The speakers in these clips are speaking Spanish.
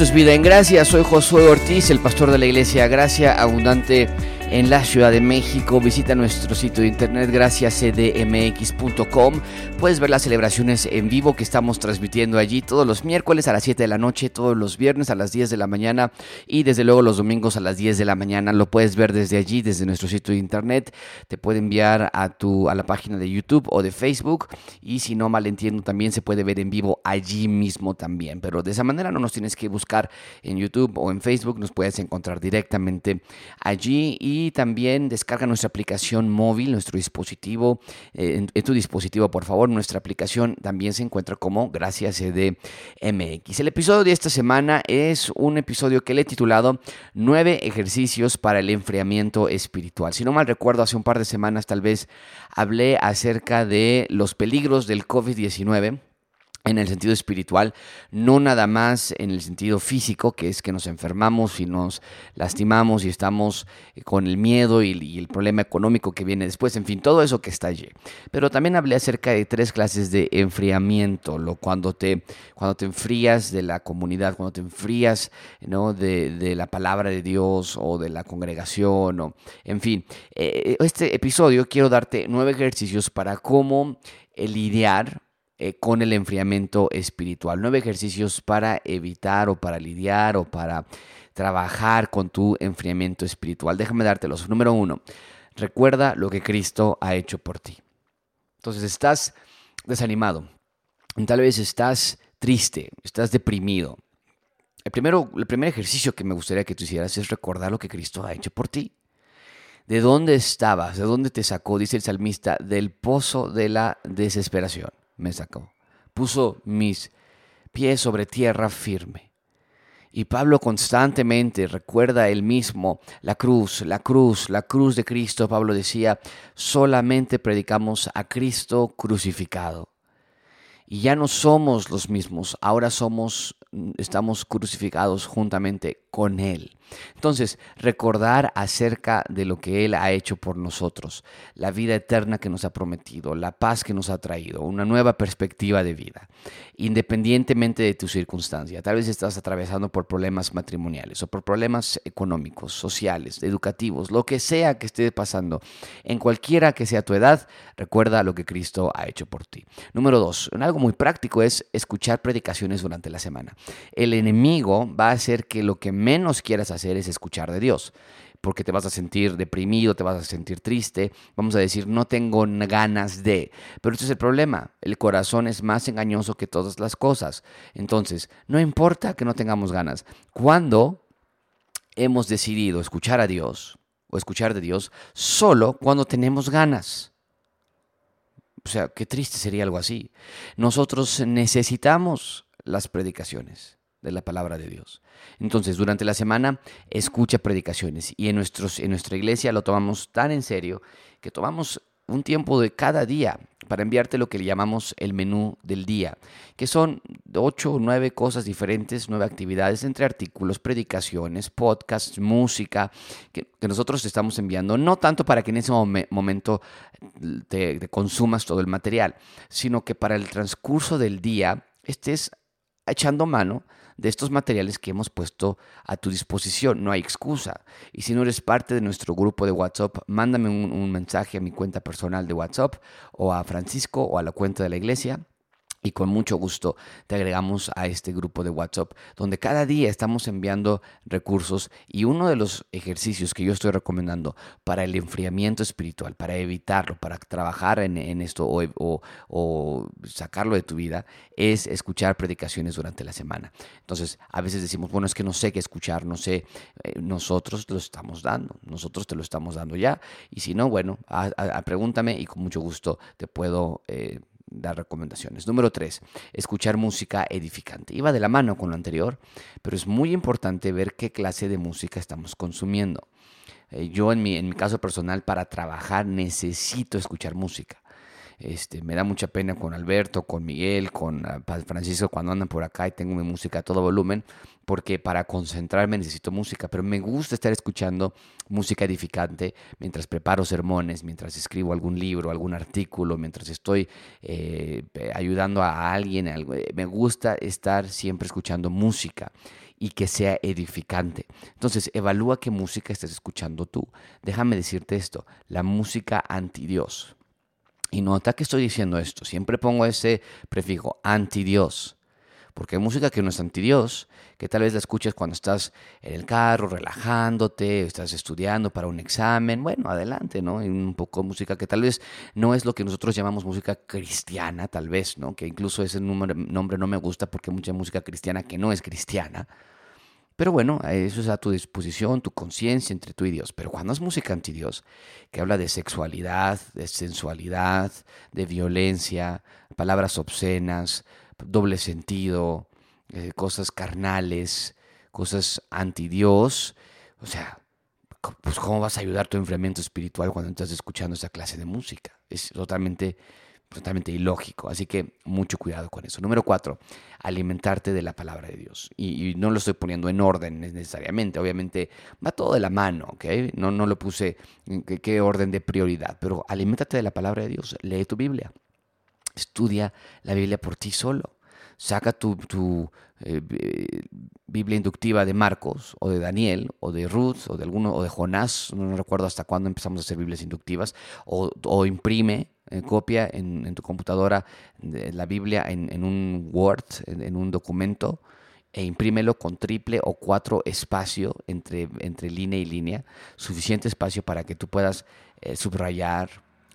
Es Vida en Gracia, soy Josué Ortiz, el pastor de la iglesia Gracia Abundante en la Ciudad de México. Visita nuestro sitio de internet graciacdmx.com. Puedes ver las celebraciones en vivo que estamos transmitiendo allí todos los miércoles a las 7 de la noche, todos los viernes a las 10 de la mañana y desde luego los domingos a las 10 de la mañana. Lo puedes ver desde allí, desde nuestro sitio de internet. Te puede enviar a, tu, a la página de YouTube o de Facebook y si no mal entiendo también se puede ver en vivo allí mismo también. Pero de esa manera no nos tienes que buscar en YouTube o en Facebook, nos puedes encontrar directamente allí y y también descarga nuestra aplicación móvil, nuestro dispositivo, eh, en, tu dispositivo por favor, nuestra aplicación también se encuentra como Gracias CDMX. El episodio de esta semana es un episodio que le he titulado Nueve ejercicios para el enfriamiento espiritual. Si no mal recuerdo, hace un par de semanas tal vez hablé acerca de los peligros del COVID-19 en el sentido espiritual, no nada más en el sentido físico, que es que nos enfermamos y nos lastimamos y estamos eh, con el miedo y, el problema económico que viene después, en fin, todo eso que está allí. Pero también hablé acerca de tres clases de enfriamiento, lo, cuando, te, cuando te enfrías de la comunidad, cuando te enfrías ¿no? de, la palabra de Dios o de la congregación, o, en fin. Eh, este episodio quiero darte nueve ejercicios para cómo lidiar eh, con el enfriamiento espiritual. Nueve ejercicios para evitar o para lidiar o para trabajar con tu enfriamiento espiritual. Déjame dártelos. Número uno, recuerda lo que Cristo ha hecho por ti. Entonces estás desanimado, tal vez estás triste, estás deprimido. El, primero, el primer ejercicio que me gustaría que tú hicieras es recordar lo que Cristo ha hecho por ti. ¿De dónde estabas? ¿De dónde te sacó? Dice el salmista, del pozo de la desesperación me sacó. Puso mis pies sobre tierra firme. Y Pablo constantemente recuerda él mismo la cruz, la cruz, la cruz de Cristo. Pablo decía, solamente predicamos a Cristo crucificado. Y ya no somos los mismos, ahora somos, estamos crucificados juntamente con Él. Entonces, recordar acerca de lo que Él ha hecho por nosotros, la vida eterna que nos ha prometido, la paz que nos ha traído, una nueva perspectiva de vida, independientemente de tu circunstancia. Tal vez estás atravesando por problemas matrimoniales o por problemas económicos, sociales, educativos, lo que sea que esté pasando, en cualquiera que sea tu edad, recuerda lo que Cristo ha hecho por ti. Número dos, algo muy práctico es escuchar predicaciones durante la semana. El enemigo va a hacer que lo que menos quieras hacer es escuchar de Dios porque te vas a sentir deprimido, te vas a sentir triste, vamos a decir, no tengo ganas de. Pero este es el problema, el corazón es más engañoso que todas las cosas. Entonces, no importa que no tengamos ganas. Cuando hemos decidido escuchar a Dios o escuchar de Dios, solo cuando tenemos ganas. O sea, qué triste sería algo así. Nosotros necesitamos las predicaciones de la palabra de Dios. Entonces, durante la semana, escucha predicaciones y en, nuestros, en nuestra iglesia lo tomamos tan en serio que tomamos un tiempo de cada día para enviarte lo que le llamamos el menú del día, que son ocho o nueve cosas diferentes, nueve actividades entre artículos, predicaciones, podcasts, música, que, nosotros te estamos enviando, no tanto para que en ese momento te consumas todo el material, sino que para el transcurso del día estés echando mano de estos materiales que hemos puesto a tu disposición. No hay excusa. Y si no eres parte de nuestro grupo de WhatsApp, mándame un, mensaje a mi cuenta personal de WhatsApp o a Francisco o a la cuenta de la iglesia y con mucho gusto te agregamos a este grupo de WhatsApp donde cada día estamos enviando recursos y uno de los ejercicios que yo estoy recomendando para el enfriamiento espiritual, para evitarlo, para trabajar en, esto o, sacarlo de tu vida, es escuchar predicaciones durante la semana. Entonces, a veces decimos, bueno, es que no sé qué escuchar, no sé, eh, nosotros te lo estamos dando, nosotros te lo estamos dando ya. Y si no, bueno, pregúntame y con mucho gusto te puedo... Eh, dar recomendaciones. Número tres, escuchar música edificante. Iba de la mano con lo anterior, pero es muy importante ver qué clase de música estamos consumiendo. Eh, yo en mi, en mi caso personal, para trabajar necesito escuchar música. Este, me da mucha pena con Alberto, con Miguel, con ah, Francisco cuando andan por acá y tengo mi música a todo volumen, porque para concentrarme necesito música, pero me gusta estar escuchando música edificante mientras preparo sermones, mientras escribo algún libro, algún artículo, mientras estoy eh, ayudando a alguien. Me gusta estar siempre escuchando música y que sea edificante. Entonces, evalúa qué música estás escuchando tú. Déjame decirte esto, la música anti Dios. Y nota que estoy diciendo esto, siempre pongo ese prefijo anti Dios porque hay música que no es anti-Dios, que tal vez la escuches cuando estás en el carro, relajándote, estás estudiando para un examen, bueno, adelante, ¿no? Y un poco de música que tal vez no es lo que nosotros llamamos música cristiana, tal vez, ¿no? Que incluso ese nombre, nombre no me gusta porque hay mucha música cristiana que no es cristiana. Pero bueno, eso es a tu disposición, tu conciencia entre tú y Dios. Pero cuando es música anti Dios, que habla de sexualidad, de sensualidad, de violencia, palabras obscenas, doble sentido, eh, cosas carnales, cosas anti Dios. O sea, pues ¿cómo vas a ayudar tu enfriamiento espiritual cuando estás escuchando esa clase de música? Es totalmente, totalmente ilógico. Así que mucho cuidado con eso. Número cuatro, alimentarte de la palabra de Dios. Y, no lo estoy poniendo en orden necesariamente. Obviamente va todo de la mano, ¿ok? No, no lo puse en qué orden de prioridad. Pero alimentate de la palabra de Dios. Lee tu Biblia. Estudia la Biblia por ti solo. Saca tu, eh, Biblia inductiva de Marcos o de Daniel o de Ruth o de alguno o de Jonás, no recuerdo hasta cuándo empezamos a hacer Biblias inductivas, o, imprime, eh, copia en, tu computadora la Biblia en, un Word, en, un documento, e imprímelo con triple o cuatro espacio entre, entre línea y línea, suficiente espacio para que tú puedas eh, subrayar,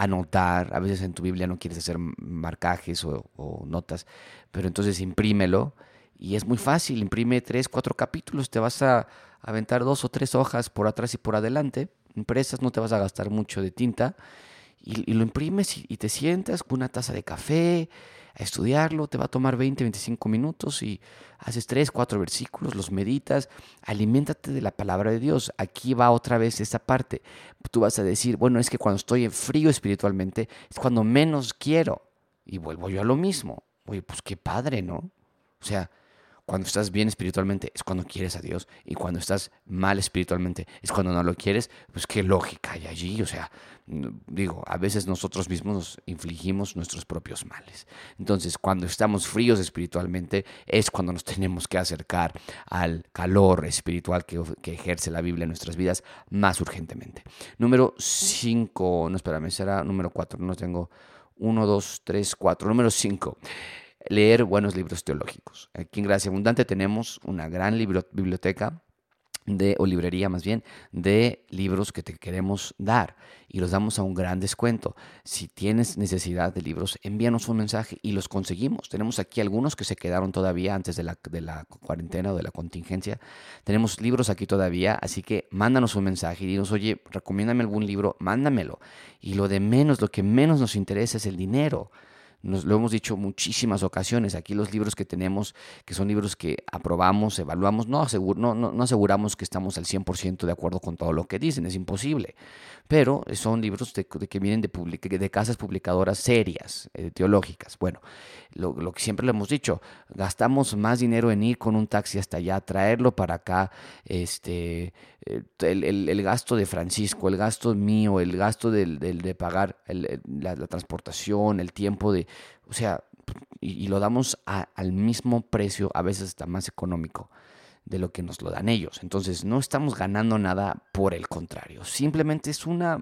anotar, a veces en tu Biblia no quieres hacer marcajes o, notas, pero entonces imprímelo y es muy fácil, imprime tres, cuatro capítulos, te vas a aventar dos o tres hojas por atrás y por adelante, impresas, no te vas a gastar mucho de tinta y, lo imprimes y, te sientas con una taza de café, a estudiarlo, te va a tomar 20, 25 minutos y haces 3, 4 versículos, los meditas, aliméntate de la palabra de Dios. Aquí va otra vez esta parte. Tú vas a decir, bueno, es que cuando estoy en frío espiritualmente es cuando menos quiero. Y vuelvo yo a lo mismo. Oye, pues qué padre, ¿no? O sea, cuando estás bien espiritualmente es cuando quieres a Dios y cuando estás mal espiritualmente es cuando no lo quieres, pues qué lógica hay allí. O sea, digo, a veces nosotros mismos nos infligimos nuestros propios males. Entonces, cuando estamos fríos espiritualmente es cuando nos tenemos que acercar al calor espiritual que, ejerce la Biblia en nuestras vidas más urgentemente. Número 5, no espérame, será número 4, no tengo 1, 2, 3, 4, número 5 leer buenos libros teológicos. Aquí en Gracia Abundante tenemos una gran biblioteca de, o librería más bien, de libros que te queremos dar y los damos a un gran descuento. Si tienes necesidad de libros, envíanos un mensaje y los conseguimos. Tenemos aquí algunos que se quedaron todavía antes de la, de la cuarentena o de la contingencia. Tenemos libros aquí todavía, así que mándanos un mensaje y dinos, oye, recomiéndame algún libro, mándamelo. Y lo de menos, lo que menos nos interesa es el dinero. Nos lo hemos dicho muchísimas ocasiones. Aquí los libros que tenemos, que son libros que aprobamos, evaluamos, no, no, no, aseguramos que estamos al 100% de acuerdo con todo lo que dicen, es imposible. Pero son libros de, que vienen de, de casas publicadoras serias, eh, teológicas. Bueno, lo, que siempre le hemos dicho, gastamos más dinero en ir con un taxi hasta allá, traerlo para acá, este, eh, el, gasto de Francisco, el gasto mío, el gasto de, de pagar la transportación, el tiempo de o sea, y, lo damos al mismo precio, a veces está más económico de lo que nos lo dan ellos. Entonces, no estamos ganando nada por el contrario. Simplemente es una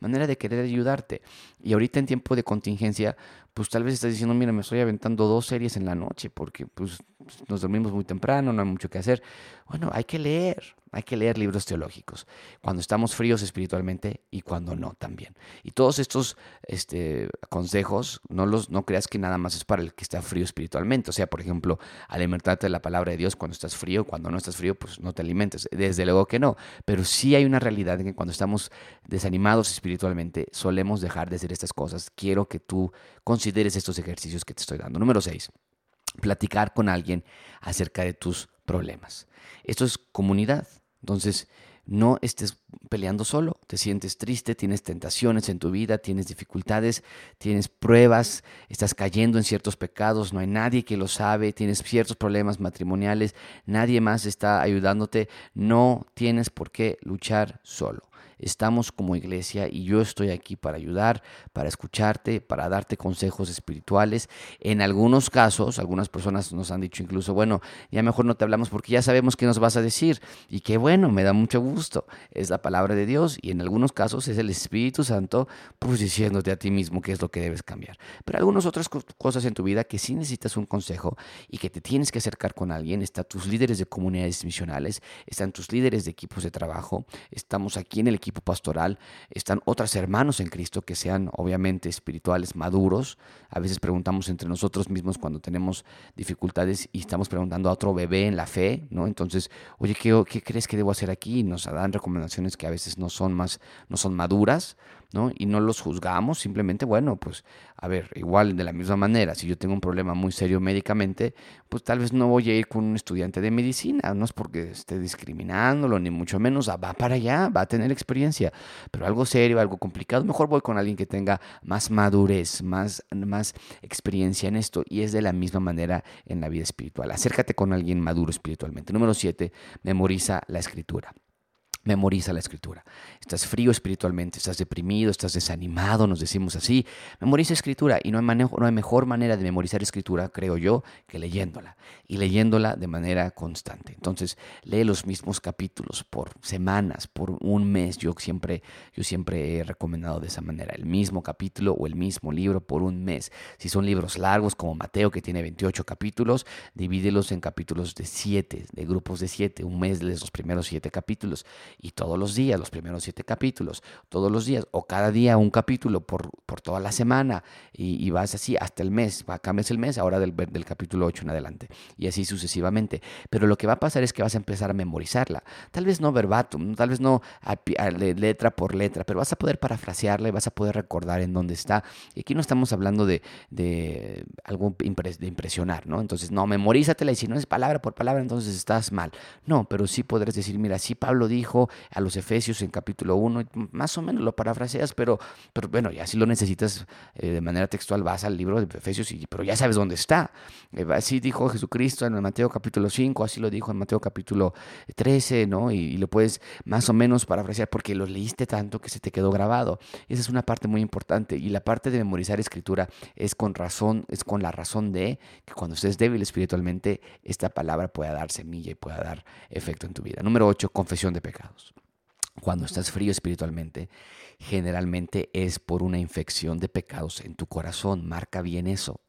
manera de querer ayudarte. Y ahorita en tiempo de contingencia, pues tal vez estás diciendo, mira, me estoy aventando dos series en la noche porque pues nos dormimos muy temprano, no hay mucho que hacer. Bueno, hay que leer, hay que leer libros teológicos, cuando estamos fríos espiritualmente y cuando no también. Y todos estos este, consejos, no, los, no creas que nada más es para el que está frío espiritualmente. O sea, por ejemplo, alimentarte de la palabra de Dios cuando estás frío, cuando no estás frío, pues no te alimentes. Desde luego que no. Pero sí hay una realidad en que cuando estamos desanimados espiritualmente, solemos dejar de hacer estas cosas. Quiero que tú consideres estos ejercicios que te estoy dando. Número 6 platicar con alguien acerca de tus problemas. Esto es comunidad. Entonces, no estés peleando solo, te sientes triste, tienes tentaciones en tu vida, tienes dificultades, tienes pruebas, estás cayendo en ciertos pecados, no hay nadie que lo sabe, tienes ciertos problemas matrimoniales, nadie más está ayudándote, no tienes por qué luchar solo. Estamos como iglesia y yo estoy aquí para ayudar, para escucharte, para darte consejos espirituales. En algunos casos, algunas personas nos han dicho incluso, bueno, ya mejor no te hablamos porque ya sabemos qué nos vas a decir. Y qué bueno, me da mucho gusto. Es la palabra de Dios y en algunos casos es el Espíritu Santo pues diciéndote a ti mismo qué es lo que debes cambiar. Pero algunas otras cosas en tu vida que sí necesitas un consejo y que te tienes que acercar con alguien. Están tus líderes de comunidades misionales, están tus líderes de equipos de trabajo, estamos aquí en el equipo equipo pastoral, están otros hermanos en Cristo que sean obviamente espirituales, maduros. A veces preguntamos entre nosotros mismos cuando tenemos dificultades y estamos preguntando a otro bebé en la fe, ¿no? Entonces, oye, ¿qué, qué crees que debo hacer aquí? nos dan recomendaciones que a veces no son más, no son maduras. Y no los juzgamos, simplemente, bueno, pues, a ver, igual de la misma manera, si yo tengo un problema muy serio médicamente, pues tal vez no voy a ir con un estudiante de medicina, no es porque esté discriminándolo, ni mucho menos, ah, va para allá, va a tener experiencia, pero algo serio, algo complicado, mejor voy con alguien que tenga más madurez, más, más experiencia en esto, y es de la misma manera en la vida espiritual. Acércate con alguien maduro espiritualmente. Número siete, memoriza la escritura. Memoriza la escritura. Estás frío espiritualmente, estás deprimido, estás desanimado, nos decimos así. Memoriza escritura y no hay, no hay mejor manera de memorizar escritura, creo yo, que leyéndola y leyéndola de manera constante. Entonces, lee los mismos capítulos por semanas, por un mes. Yo siempre, yo siempre he recomendado de esa manera, el mismo capítulo o el mismo libro por un mes. Si son libros largos como Mateo, que tiene 28 capítulos, divídelos en capítulos de 7, de grupos de 7. Un mes lees los primeros 7 capítulos y todos los días, los primeros siete capítulos, todos los días, o cada día un capítulo por, por toda la semana, y, vas así hasta el mes, cambias el mes, ahora del, del capítulo 8 en adelante, y así sucesivamente. Pero lo que va a pasar es que vas a empezar a memorizarla, tal vez no verbatim, tal vez no letra por letra, pero vas a poder parafrasearla y vas a poder recordar en dónde está. Y aquí no estamos hablando de, de algo de impresionar, ¿no? Entonces, no, memorízatela y si no es palabra por palabra, entonces estás mal. No, pero sí podrás decir, mira, sí Pablo dijo, a los Efesios en capítulo 1, más o menos lo parafraseas, pero, pero bueno, ya si lo necesitas eh, de manera textual, vas al libro de Efesios, y, pero ya sabes dónde está. Eh, así dijo Jesucristo en Mateo capítulo 5, así lo dijo en Mateo capítulo 13, ¿no? Y, lo puedes más o menos parafrasear porque lo leíste tanto que se te quedó grabado. Esa es una parte muy importante. Y la parte de memorizar escritura es con razón, es con la razón de que cuando estés débil espiritualmente, esta palabra pueda dar semilla y pueda dar efecto en tu vida. Número 8, confesión de pecado cuando estás frío espiritualmente, generalmente es por una infección de pecados en tu corazón. Marca bien eso.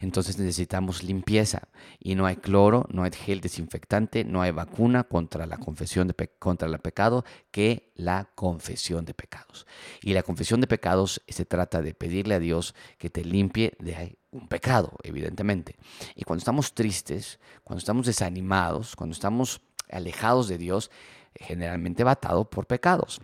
Entonces necesitamos limpieza y no hay cloro, no hay gel desinfectante, no hay vacuna contra la confesión de contra el pecado que la confesión de pecados. Y la confesión de pecados se trata de pedirle a Dios que te limpie de un pecado, evidentemente. Y cuando estamos tristes, cuando estamos desanimados, cuando estamos alejados de Dios, generalmente batado por pecados.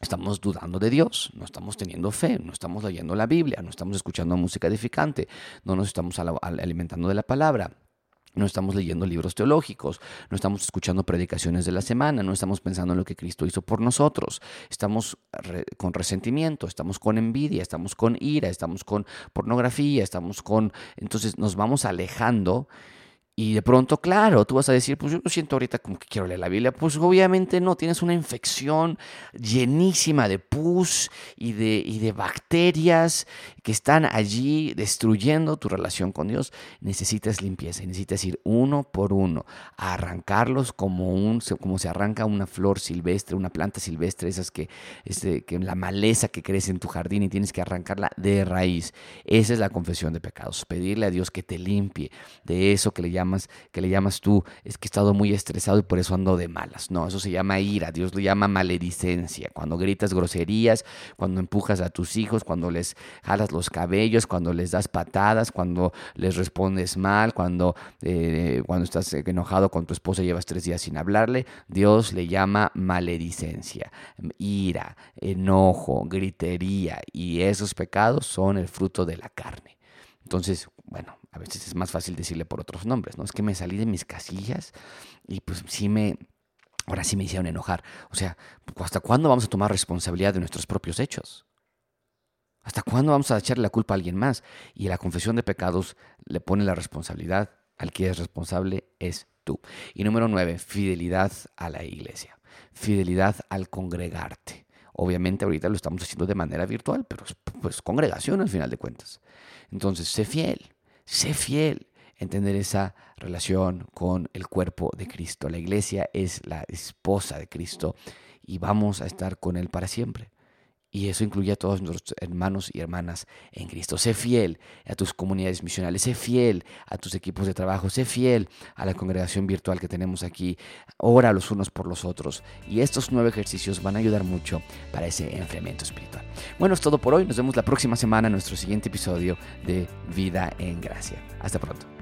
Estamos dudando de Dios, no estamos teniendo fe, no estamos leyendo la Biblia, no estamos escuchando música edificante, no nos estamos alimentando de la palabra, no estamos leyendo libros teológicos, no estamos escuchando predicaciones de la semana, no estamos pensando en lo que Cristo hizo por nosotros. Estamos con resentimiento, estamos con envidia, estamos con ira, estamos con pornografía, estamos con... Entonces nos vamos alejando y de pronto, claro, tú vas a decir, pues yo lo siento ahorita como que quiero leer la Biblia. Pues obviamente no, tienes una infección llenísima de pus y de, y de bacterias que están allí destruyendo tu relación con Dios. Necesitas limpieza necesitas ir uno por uno a arrancarlos como, un, como se arranca una flor silvestre, una planta silvestre, esas que, este, que la maleza que crece en tu jardín y tienes que arrancarla de raíz. Esa es la confesión de pecados, pedirle a Dios que te limpie de eso que le llama que le llamas tú, es que he estado muy estresado y por eso ando de malas. No, eso se llama ira, Dios lo llama maledicencia. Cuando gritas groserías, cuando empujas a tus hijos, cuando les jalas los cabellos, cuando les das patadas, cuando les respondes mal, cuando, eh, cuando estás enojado con tu esposa y llevas tres días sin hablarle, Dios le llama maledicencia, ira, enojo, gritería y esos pecados son el fruto de la carne. Entonces, bueno, a veces es más fácil decirle por otros nombres, ¿no? Es que me salí de mis casillas y pues sí me, Ahora sí me hicieron enojar. O sea, ¿hasta cuándo vamos a tomar responsabilidad de nuestros propios hechos? ¿Hasta cuándo vamos a echarle la culpa a alguien más? Y la confesión de pecados le pone la responsabilidad al que es responsable es tú. Y número nueve, fidelidad a la iglesia. Fidelidad al congregarte. Obviamente ahorita lo estamos haciendo de manera virtual, pero es pues, congregación al final de cuentas. Entonces, sé fiel, sé fiel en tener esa relación con el cuerpo de Cristo. La iglesia es la esposa de Cristo y vamos a estar con Él para siempre. Y eso incluye a todos nuestros hermanos y hermanas en Cristo. Sé fiel a tus comunidades misionales, sé fiel a tus equipos de trabajo, sé fiel a la congregación virtual que tenemos aquí. Ora los unos por los otros. Y estos nueve ejercicios van a ayudar mucho para ese enfriamiento espiritual. Bueno, es todo por hoy. Nos vemos la próxima semana en nuestro siguiente episodio de Vida en Gracia. Hasta pronto.